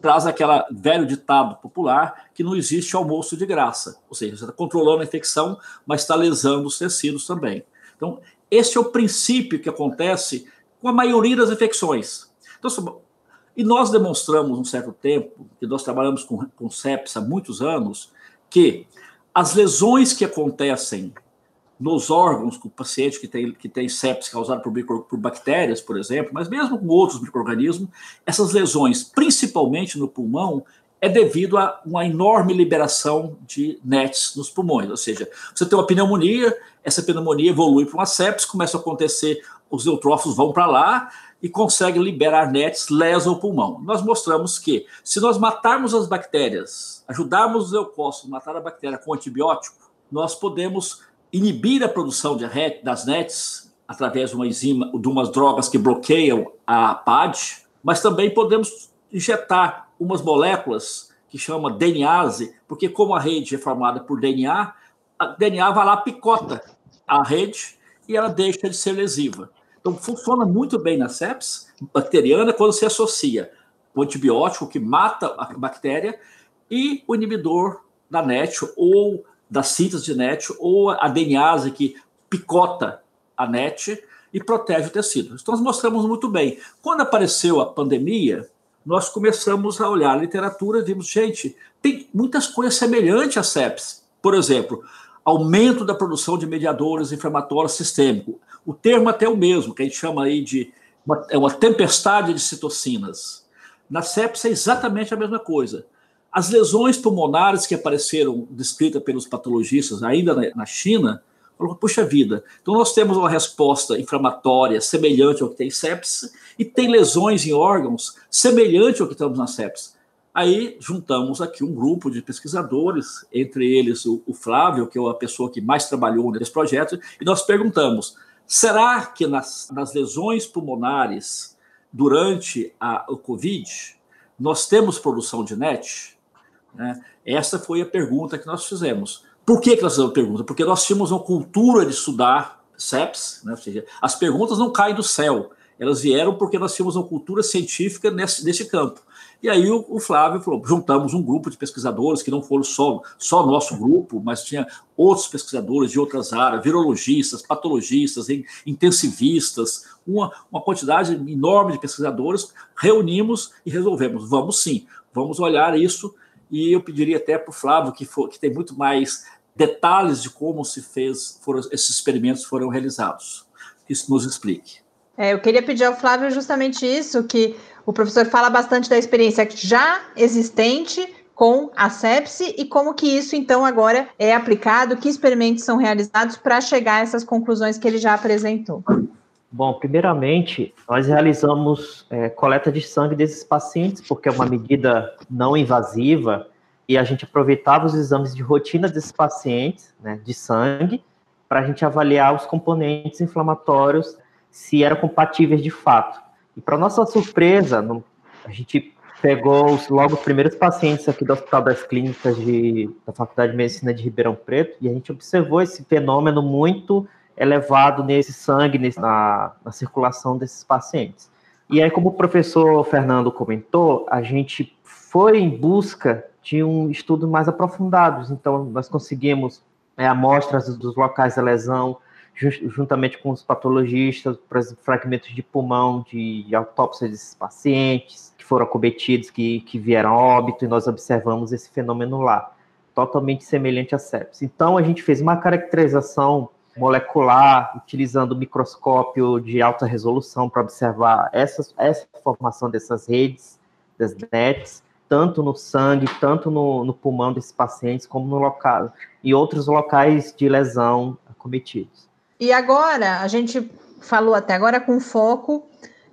traz aquela velho ditado popular que não existe almoço de graça. Ou seja, você está controlando a infecção, mas está lesando os tecidos também. Então, esse é o princípio que acontece com a maioria das infecções. Então, e nós demonstramos um certo tempo, que nós trabalhamos com, com sepsis há muitos anos, que as lesões que acontecem nos órgãos com o paciente que tem, que tem sepsis causada por, micro, por bactérias, por exemplo, mas mesmo com outros micro-organismos, essas lesões, principalmente no pulmão, é devido a uma enorme liberação de NETs nos pulmões. Ou seja, você tem uma pneumonia, essa pneumonia evolui para uma sepsis, começa a acontecer, os neutrófilos vão para lá e conseguem liberar NETs, lesam o pulmão. Nós mostramos que, se nós matarmos as bactérias, ajudarmos os leucócitos a matar a bactéria com antibiótico, nós podemos inibir a produção de, das NETs através de uma enzima, de umas drogas que bloqueiam a PAD, mas também podemos injetar umas moléculas que chama DNase, porque como a rede é formada por DNA, a DNA vai lá picota a rede e ela deixa de ser lesiva. Então funciona muito bem na sepsis bacteriana quando se associa o antibiótico que mata a bactéria e o inibidor da NET ou da síntese de NET ou a DNase que picota a net e protege o tecido. Então, nós mostramos muito bem. Quando apareceu a pandemia, nós começamos a olhar a literatura e vimos, gente, tem muitas coisas semelhantes à sepsis. Por exemplo, aumento da produção de mediadores inflamatórios sistêmicos. O termo é até o mesmo, que a gente chama aí de uma, é uma tempestade de citocinas. Na sepsis é exatamente a mesma coisa. As lesões pulmonares que apareceram descritas pelos patologistas ainda na, na China Falou, puxa vida, então nós temos uma resposta inflamatória semelhante ao que tem sepsis e tem lesões em órgãos semelhante ao que estamos na sepsis. Aí juntamos aqui um grupo de pesquisadores, entre eles o, o Flávio, que é a pessoa que mais trabalhou nesse projeto, e nós perguntamos: será que nas, nas lesões pulmonares durante a, o Covid nós temos produção de NET? Né? Essa foi a pergunta que nós fizemos. Por que, que nós fizemos a pergunta? Porque nós tínhamos uma cultura de estudar SEPs, né? ou seja, as perguntas não caem do céu, elas vieram porque nós tínhamos uma cultura científica nesse, nesse campo. E aí o, o, Flávio falou: juntamos um grupo de pesquisadores que não foram só, só nosso grupo, mas tinha outros pesquisadores de outras áreas, virologistas, patologistas, intensivistas, uma, uma quantidade enorme de pesquisadores, reunimos e resolvemos: vamos sim, vamos olhar isso. E eu pediria até para o Flávio, que, for, que tem muito mais detalhes de como se fez, foram, esses experimentos foram realizados. Isso nos explique. É, eu queria pedir ao Flávio justamente isso, que o professor fala bastante da experiência já existente com a sepse e como que isso então agora é aplicado, que experimentos são realizados para chegar a essas conclusões que ele já apresentou. Bom, primeiramente, nós realizamos é, coleta de sangue desses pacientes, porque é uma medida não invasiva e a gente aproveitava os exames de rotina desses pacientes, né, de sangue, para a gente avaliar os componentes inflamatórios, se eram compatíveis de fato. E para nossa surpresa, no, a gente pegou os, logo os primeiros pacientes aqui do Hospital das Clínicas de, da Faculdade de Medicina de Ribeirão Preto e a gente observou esse fenômeno muito elevado nesse sangue, nesse, na, na circulação desses pacientes. E aí, como o professor Fernando comentou, a gente foi em busca de um estudo mais aprofundado. Então, nós conseguimos é, amostras dos locais da lesão, juntamente com os patologistas, exemplo, fragmentos de pulmão de, de autópsia desses pacientes que foram acometidos, que, que vieram a óbito, e nós observamos esse fenômeno lá, totalmente semelhante a sepsis. Então, a gente fez uma caracterização molecular, utilizando microscópio de alta resolução para observar essa, essa formação dessas redes, das nets, tanto no sangue, tanto no, no pulmão desses pacientes, como no local, e outros locais de lesão acometidos. E agora, a gente falou até agora com foco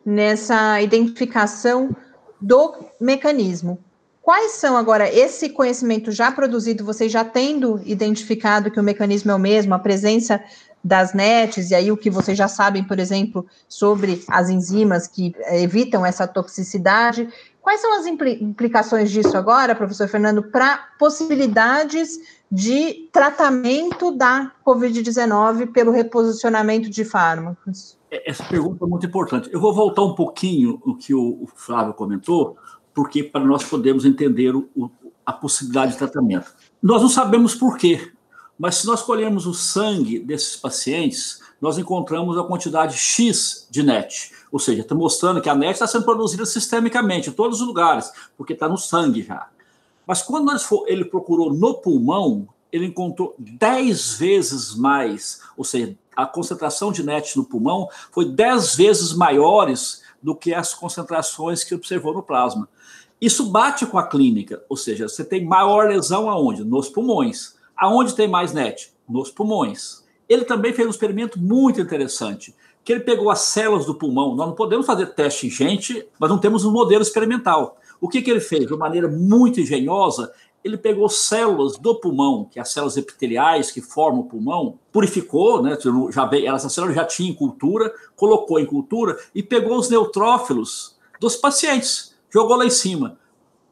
nessa identificação do mecanismo. Quais são agora esse conhecimento já produzido, vocês já tendo identificado que o mecanismo é o mesmo, a presença das NETs, e aí o que vocês já sabem, por exemplo, sobre as enzimas que evitam essa toxicidade, Quais são as implicações disso agora, professor Fernando, para possibilidades de tratamento da Covid-19 pelo reposicionamento de fármacos? É, essa pergunta é muito importante. Eu vou voltar um pouquinho o que o Flávio comentou, porque para nós podermos entender o, a possibilidade de tratamento. Nós não sabemos por quê, mas se nós colhermos o sangue desses pacientes, nós encontramos a quantidade X de NET. Ou seja, está mostrando que a NET está sendo produzida sistemicamente em todos os lugares, porque está no sangue já. Mas quando ele procurou no pulmão, ele encontrou 10 vezes mais, ou seja, a concentração de NET no pulmão foi 10 vezes maiores do que as concentrações que observou no plasma. Isso bate com a clínica, ou seja, você tem maior lesão aonde? Nos pulmões. Aonde tem mais NET? Nos pulmões. Ele também fez um experimento muito interessante que ele pegou as células do pulmão. Nós não podemos fazer teste em gente, mas não temos um modelo experimental. O que, que ele fez? De uma maneira muito engenhosa, ele pegou células do pulmão, que é as células epiteliais que formam o pulmão, purificou, né, já veio, essas células já tinham cultura, colocou em cultura e pegou os neutrófilos dos pacientes, jogou lá em cima.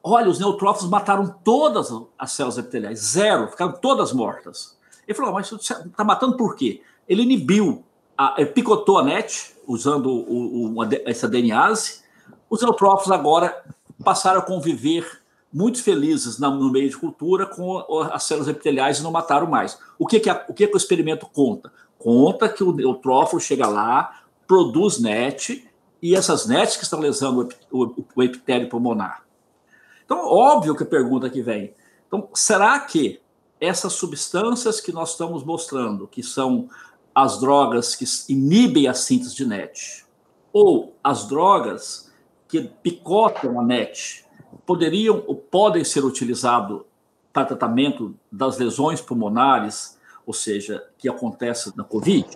Olha, os neutrófilos mataram todas as células epiteliais, zero, ficaram todas mortas. Ele falou, mas está matando por quê? Ele inibiu a, picotou a net, usando o, o, essa DNase. Os eutrófilos agora passaram a conviver muito felizes no meio de cultura com as células epiteliais e não mataram mais. O que, que, a, o, que, que o experimento conta? conta que o neutrófilo chega lá, produz NET, e essas NETs que estão lesando o, epitélio pulmonar. Então, óbvio que a pergunta que vem. Então, será que essas substâncias que nós estamos mostrando, que são as drogas que inibem a síntese de NET, ou as drogas que picotam a NET, poderiam ou podem ser utilizados para tratamento das lesões pulmonares, ou seja, que acontece na COVID?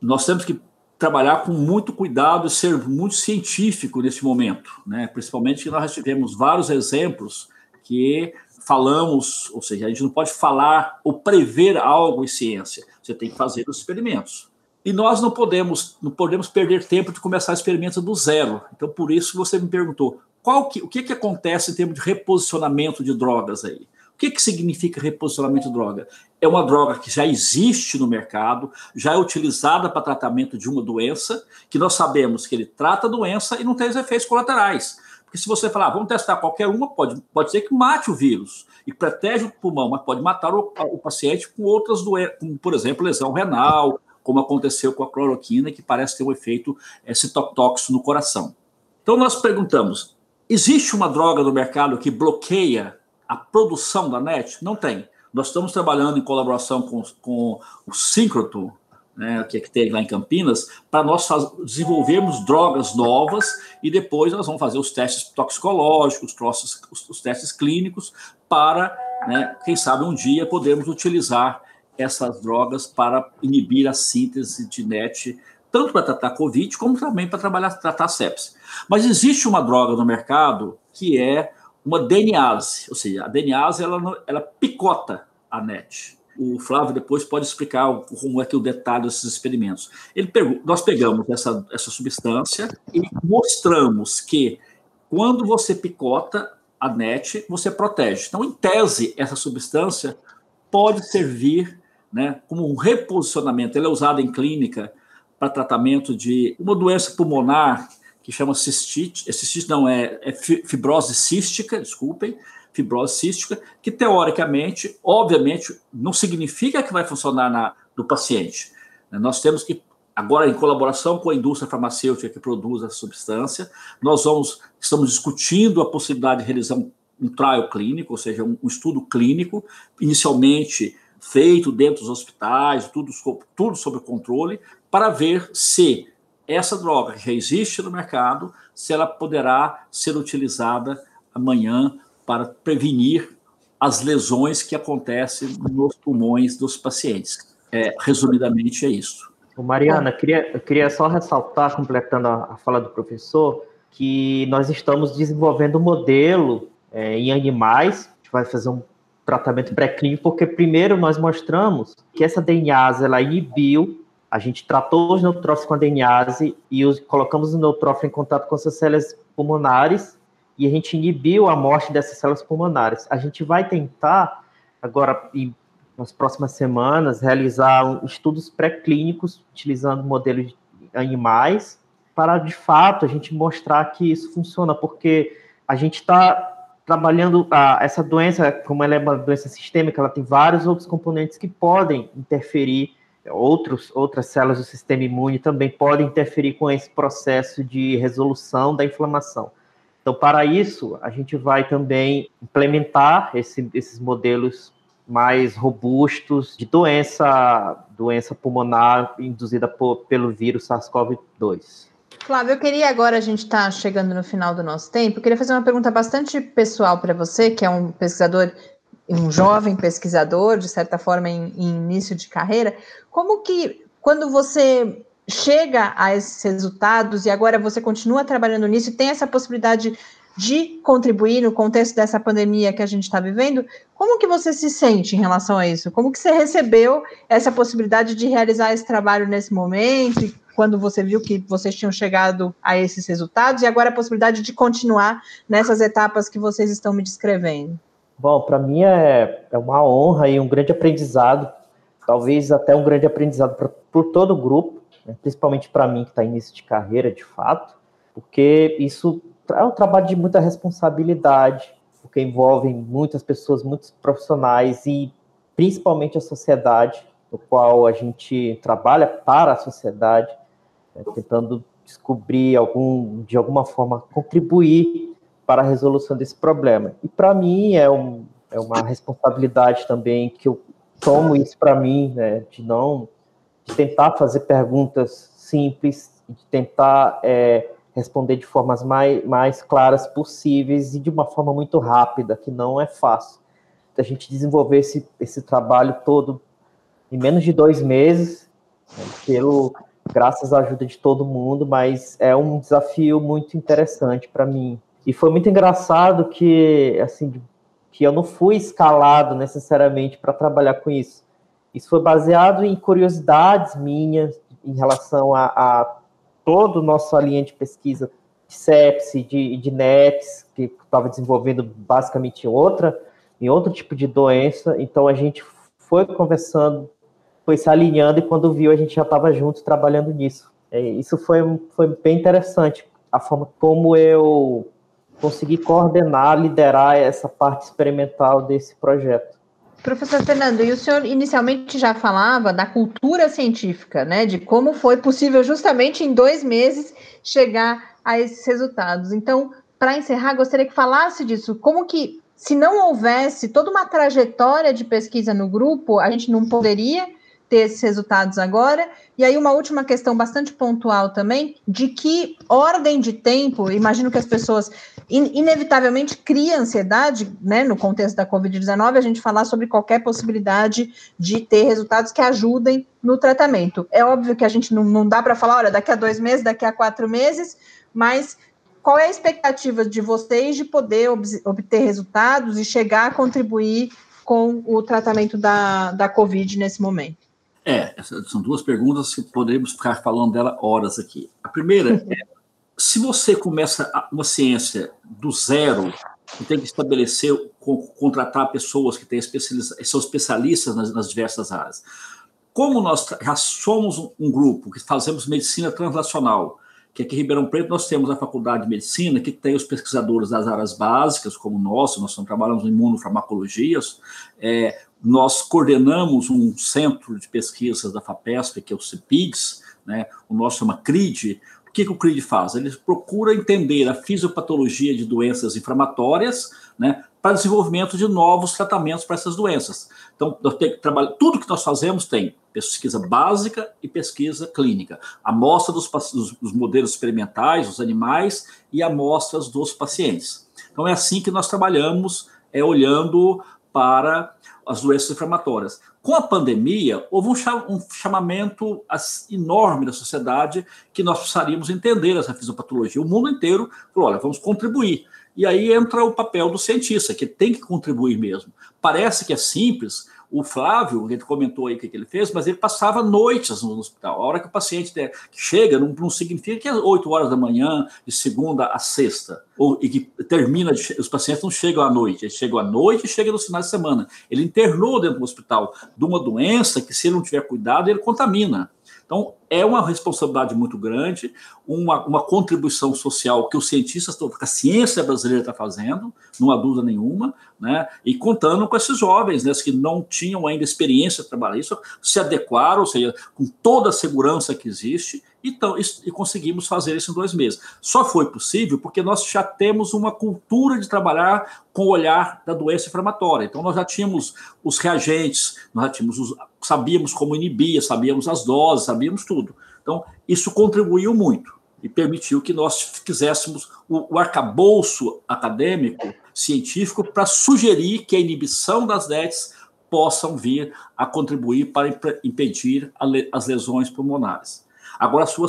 Nós temos que trabalhar com muito cuidado e ser muito científico nesse momento, né? principalmente que nós tivemos vários exemplos que falamos, ou seja, a gente não pode falar ou prever algo em ciência, você tem que fazer os experimentos. E nós não podemos, não podemos perder tempo de começar experimentos do zero. Então, por isso você me perguntou, qual que, o que, que acontece em termos de reposicionamento de drogas aí? Que, que significa reposicionamento de droga? É uma droga que já existe no mercado, já é utilizada para tratamento de uma doença, que nós sabemos que ele trata a doença e não tem os efeitos colaterais. Porque se você falar, ah, vamos testar qualquer uma, pode, pode ser que mate o vírus e protege o pulmão, mas pode matar o, o paciente com outras doenças, como, por exemplo, lesão renal, como aconteceu com a cloroquina, que parece ter um efeito é, citotóxico no coração. Então nós perguntamos, existe uma droga no mercado que bloqueia a produção da NET? Não tem. Nós estamos trabalhando em colaboração com, com o Synchrotron, né, que, é que tem lá em Campinas, para nós faz, desenvolvermos drogas novas e depois nós vamos fazer os testes toxicológicos, os, os, os testes clínicos, para, né, quem sabe, um dia podermos utilizar essas drogas para inibir a síntese de NET, tanto para tratar Covid, como também para trabalhar, tratar sepsis. Mas existe uma droga no mercado que é uma DNase, ou seja, a DNase ela, ela picota a NET o Flávio depois pode explicar como é que o detalhe desses experimentos. Ele pegou, nós pegamos essa, essa substância e mostramos que quando você picota a NET, você protege. Então, em tese, essa substância pode servir né, como um reposicionamento. Ela é usada em clínica para tratamento de uma doença pulmonar que chama cistite. Cistite não é, é fibrose cística, desculpem, fibrose cística, que teoricamente, obviamente, não significa que vai funcionar na, no paciente. Nós temos que, agora em colaboração com a indústria farmacêutica que produz a substância, nós vamos, estamos discutindo a possibilidade de realizar um, um trial clínico, ou seja, um, um estudo clínico, inicialmente feito dentro dos hospitais, tudo, tudo sob controle, para ver se essa droga já existe no mercado, se ela poderá ser utilizada amanhã para prevenir as lesões que acontecem nos pulmões dos pacientes. É, resumidamente, é isso. Mariana, queria, eu queria só ressaltar, completando a, a, fala do professor, que nós estamos desenvolvendo um modelo é, em animais, a gente vai fazer um tratamento pré-clínico, porque primeiro nós mostramos que essa DNase, ela inibiu, a gente tratou os neutrófilos com a DNase e os, colocamos o neutrófilo em contato com essas células pulmonares e a gente inibiu a morte dessas células pulmonares. A gente vai tentar, agora, nas próximas semanas, realizar estudos pré-clínicos utilizando modelos de animais para, de fato, a gente mostrar que isso funciona, porque a gente está trabalhando essa doença, como ela é uma doença sistêmica, ela tem vários outros componentes que podem interferir, outros, outras células do sistema imune também podem interferir com esse processo de resolução da inflamação. Então, para isso, a gente vai também implementar esse, esses modelos mais robustos de doença, doença pulmonar induzida por, pelo vírus SARS-CoV-2. Flávio, eu queria agora, a gente está chegando no final do nosso tempo, eu queria fazer uma pergunta bastante pessoal para você, que é um pesquisador, um jovem pesquisador, de certa forma, em, em início de carreira. Como que, quando você chega a esses resultados e agora você continua trabalhando nisso e tem essa possibilidade de contribuir no contexto dessa pandemia que a gente está vivendo, como que você se sente em relação a isso? Como que você recebeu essa possibilidade de realizar esse trabalho nesse momento, quando você viu que vocês tinham chegado a esses resultados, e agora a possibilidade de continuar nessas etapas que vocês estão me descrevendo? Bom, para mim é, é uma honra e um grande aprendizado, talvez até um grande aprendizado para todo o grupo, né? principalmente para mim que está início de carreira, de fato, porque isso é um trabalho de muita responsabilidade, porque envolve muitas pessoas, muitos profissionais e principalmente a sociedade. no qual a gente trabalha para a sociedade, né, tentando descobrir algum, de alguma forma, contribuir para a resolução desse problema. E para mim é, um, é uma responsabilidade também que eu tomo isso para mim, né, de não de tentar fazer perguntas simples, de tentar é, responder de formas mais, mais claras possíveis e de uma forma muito rápida, que não é fácil. A gente desenvolver esse, esse trabalho todo em menos de dois meses, né, pelo, graças à ajuda de todo mundo, mas é um desafio muito interessante para mim. E foi muito engraçado que, assim, que eu não fui escalado necessariamente para trabalhar com isso. Isso foi baseado em curiosidades minhas em relação a, a todo o nosso linha de pesquisa de sepsi, de, de NETs, que estava desenvolvendo basicamente outra, em outro tipo de doença. Então a gente foi conversando, foi se alinhando e quando viu a gente já estava junto trabalhando nisso. É, isso foi, foi bem interessante, a forma como eu consegui coordenar, liderar essa parte experimental desse projeto. Professor Fernando, e o senhor inicialmente já falava da cultura científica, né? De como foi possível justamente em dois meses chegar a esses resultados. Então, para encerrar, gostaria que falasse disso. Como que, se não houvesse toda uma trajetória de pesquisa no grupo, a gente não poderia ter esses resultados agora. E aí, uma última questão bastante pontual também, de que ordem de tempo, imagino que as pessoas inevitavelmente criam ansiedade, né, no contexto da Covid-19, a gente falar sobre qualquer possibilidade de ter resultados que ajudem no tratamento. É óbvio que a gente não, não dá para falar, olha, daqui a dois meses, daqui a quatro meses, mas qual é a expectativa de vocês de poder obter resultados e chegar a contribuir com o tratamento da, da Covid nesse momento? É, são duas perguntas que podemos ficar falando dela horas aqui. A primeira é: se você começa uma ciência do zero e tem que estabelecer, contratar pessoas que têm especializa, são especialistas nas, nas diversas áreas, como nós já somos um grupo que fazemos medicina translacional, que aqui em Ribeirão Preto nós temos a Faculdade de Medicina, que tem os pesquisadores das áreas básicas, como nós, nós trabalhamos em imunofarmacologias, é, nós coordenamos um centro de pesquisas da FAPESP, que é o CIPIDS, né, o nosso chama CRID. O que, que o CRID faz? Ele procura entender a fisiopatologia de doenças inflamatórias né, para desenvolvimento de novos tratamentos para essas doenças. Então, tudo que nós fazemos tem pesquisa básica e pesquisa clínica. Amostra dos, dos modelos experimentais, dos animais, e amostras dos pacientes. Então, é assim que nós trabalhamos, é olhando para as doenças inflamatórias. Com a pandemia, houve um chamamento enorme da sociedade que nós precisaríamos entender essa fisiopatologia. O mundo inteiro falou: olha, vamos contribuir. E aí entra o papel do cientista, que tem que contribuir mesmo. Parece que é simples, o Flávio, ele comentou aí o que, que ele fez, mas ele passava noites no hospital. A hora que o paciente chega, não, não significa que é 8 horas da manhã, de segunda a sexta, ou, e que termina, de, os pacientes não chegam à noite, eles chegam à noite e chegam no final de semana. Ele internou dentro do hospital de uma doença que, se ele não tiver cuidado, ele contamina. Então, é uma responsabilidade muito grande, uma, uma contribuição social que os cientistas, que a ciência brasileira está fazendo, não há dúvida nenhuma, né? e contando com esses jovens né, que não tinham ainda experiência isso, se adequaram, ou seja, com toda a segurança que existe, e conseguimos fazer isso em dois meses. Só foi possível porque nós já temos uma cultura de trabalhar com o olhar da doença inflamatória. Então, nós já tínhamos os reagentes, nós já tínhamos os, sabíamos como inibir, sabíamos as doses, sabíamos tudo. Então, isso contribuiu muito e permitiu que nós fizéssemos o, o arcabouço acadêmico, científico, para sugerir que a inibição das NETs possam vir a contribuir para impedir as lesões pulmonares. Agora, sua,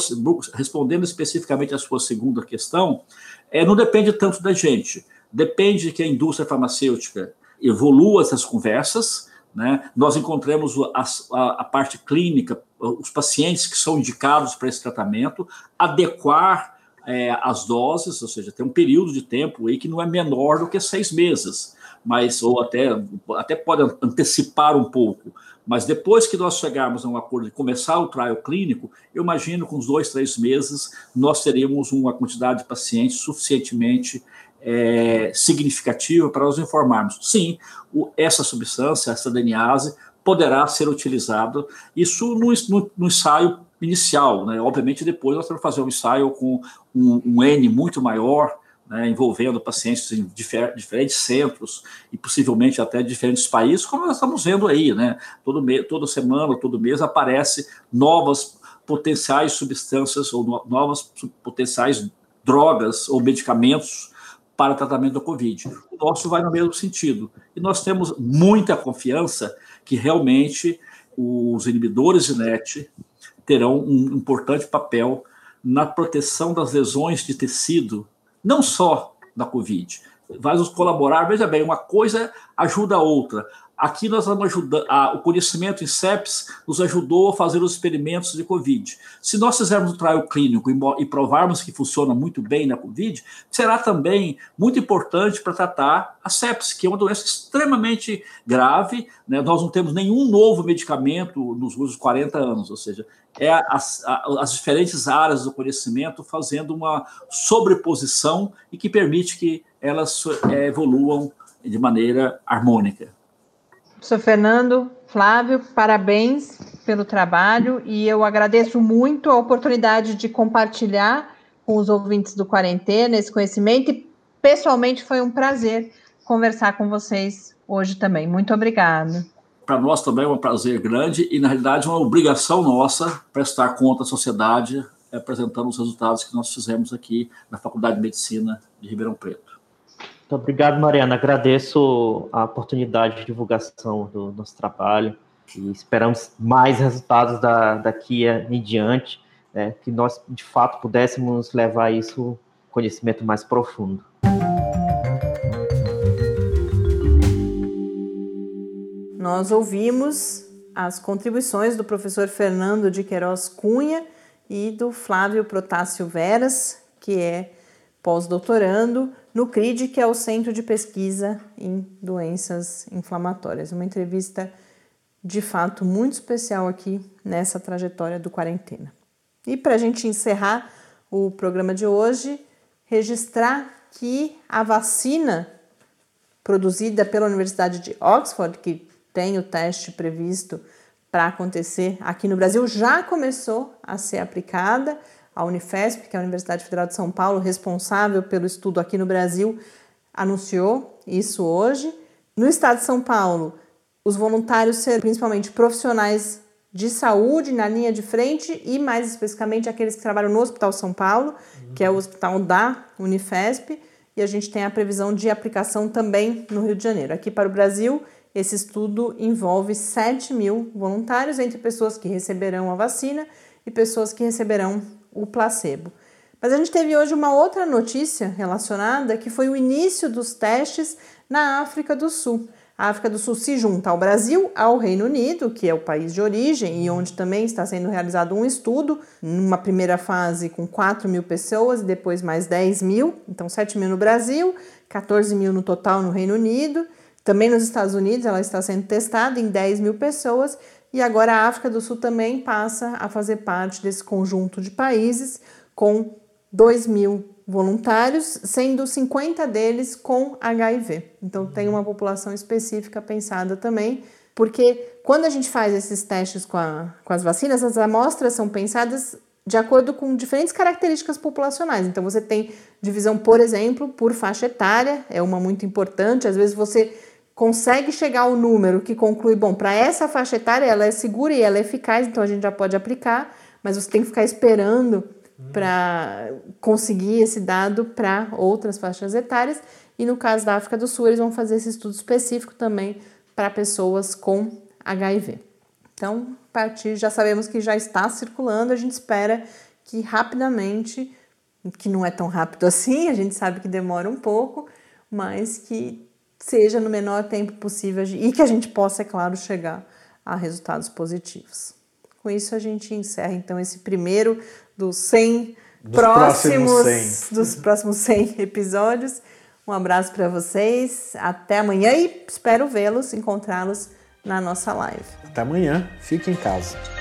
respondendo especificamente à sua segunda questão, é, não depende tanto da gente, depende de que a indústria farmacêutica evolua essas conversas, né? Nós encontramos a, a, a, parte clínica, os pacientes que são indicados para esse tratamento, adequar é, as doses, ou seja, tem um período de tempo aí que não é menor do que seis meses, mas ou até, até pode antecipar um pouco. Mas depois que nós chegarmos a um acordo de começar o trial clínico, eu imagino que uns dois, três meses nós teríamos uma quantidade de pacientes suficientemente é, significativa para nós informarmos. Sim, o, essa substância, essa DNase, poderá ser utilizado. Isso no, no, no ensaio inicial, né? Obviamente, depois nós vamos fazer um ensaio com um, um N muito maior, né, envolvendo pacientes em difer diferentes centros e possivelmente até diferentes países, como nós estamos vendo aí, né? Todo toda semana, todo mês aparece novas potenciais substâncias ou no novas potenciais drogas ou medicamentos para tratamento da Covid. O nosso vai no mesmo sentido. E nós temos muita confiança que realmente os inibidores de NET terão um importante papel na proteção das lesões de tecido não só na Covid. Vai nos colaborar, veja bem, uma coisa ajuda a outra. Aqui nós vamos ajudar, a, o conhecimento em CEPS nos ajudou a fazer os experimentos de Covid. Se nós fizermos o trial clínico e, e provarmos que funciona muito bem na Covid, será também muito importante para tratar a sepsis, que é uma doença extremamente grave. Né? Nós não temos nenhum novo medicamento nos últimos 40 anos, ou seja, é as, as diferentes áreas do conhecimento fazendo uma sobreposição e que permite que elas é, evoluam de maneira harmônica. Professor Fernando, Flávio, parabéns pelo trabalho e eu agradeço muito a oportunidade de compartilhar com os ouvintes do Quarentena esse conhecimento e pessoalmente foi um prazer conversar com vocês hoje também. Muito obrigada. Para nós também é um prazer grande e, na realidade, uma obrigação nossa prestar conta à sociedade apresentando os resultados que nós fizemos aqui na Faculdade de Medicina de Ribeirão Preto. Muito obrigado, Mariana. Agradeço a oportunidade de divulgação do nosso trabalho e esperamos mais resultados da, daqui em diante, né, que nós, de fato, pudéssemos levar isso conhecimento mais profundo. Nós ouvimos as contribuições do professor Fernando de Queiroz Cunha e do Flávio Protássio Veras, que é pós-doutorando no CRID, que é o Centro de Pesquisa em Doenças Inflamatórias. Uma entrevista de fato muito especial aqui nessa trajetória do quarentena. E para a gente encerrar o programa de hoje, registrar que a vacina produzida pela Universidade de Oxford, que tem o teste previsto para acontecer aqui no Brasil, já começou a ser aplicada. A Unifesp, que é a Universidade Federal de São Paulo, responsável pelo estudo aqui no Brasil, anunciou isso hoje. No estado de São Paulo, os voluntários serão principalmente profissionais de saúde na linha de frente e, mais especificamente, aqueles que trabalham no Hospital São Paulo, uhum. que é o hospital da Unifesp, e a gente tem a previsão de aplicação também no Rio de Janeiro. Aqui para o Brasil, esse estudo envolve 7 mil voluntários, entre pessoas que receberão a vacina e pessoas que receberão o placebo. Mas a gente teve hoje uma outra notícia relacionada, que foi o início dos testes na África do Sul. A África do Sul se junta ao Brasil, ao Reino Unido, que é o país de origem e onde também está sendo realizado um estudo, numa primeira fase com 4 mil pessoas, depois mais 10 mil, então 7 mil no Brasil, 14 mil no total no Reino Unido. Também nos Estados Unidos ela está sendo testada em 10 mil pessoas e agora a África do Sul também passa a fazer parte desse conjunto de países com 2 mil voluntários, sendo 50 deles com HIV. Então tem uma população específica pensada também, porque quando a gente faz esses testes com, a, com as vacinas, as amostras são pensadas de acordo com diferentes características populacionais. Então você tem divisão, por exemplo, por faixa etária, é uma muito importante. Às vezes você consegue chegar ao número que conclui, bom, para essa faixa etária ela é segura e ela é eficaz, então a gente já pode aplicar, mas você tem que ficar esperando para conseguir esse dado para outras faixas etárias. E no caso da África do Sul, eles vão fazer esse estudo específico também para pessoas com HIV. Então, a partir já sabemos que já está circulando, a gente espera que rapidamente, que não é tão rápido assim, a gente sabe que demora um pouco, mas que seja no menor tempo possível e que a gente possa, é claro, chegar a resultados positivos. Com isso, a gente encerra então esse primeiro dos 100 dos próximos, próximos 100. dos próximos 100 episódios. Um abraço para vocês, até amanhã e espero vê-los, encontrá-los na nossa live. Até amanhã, fique em casa.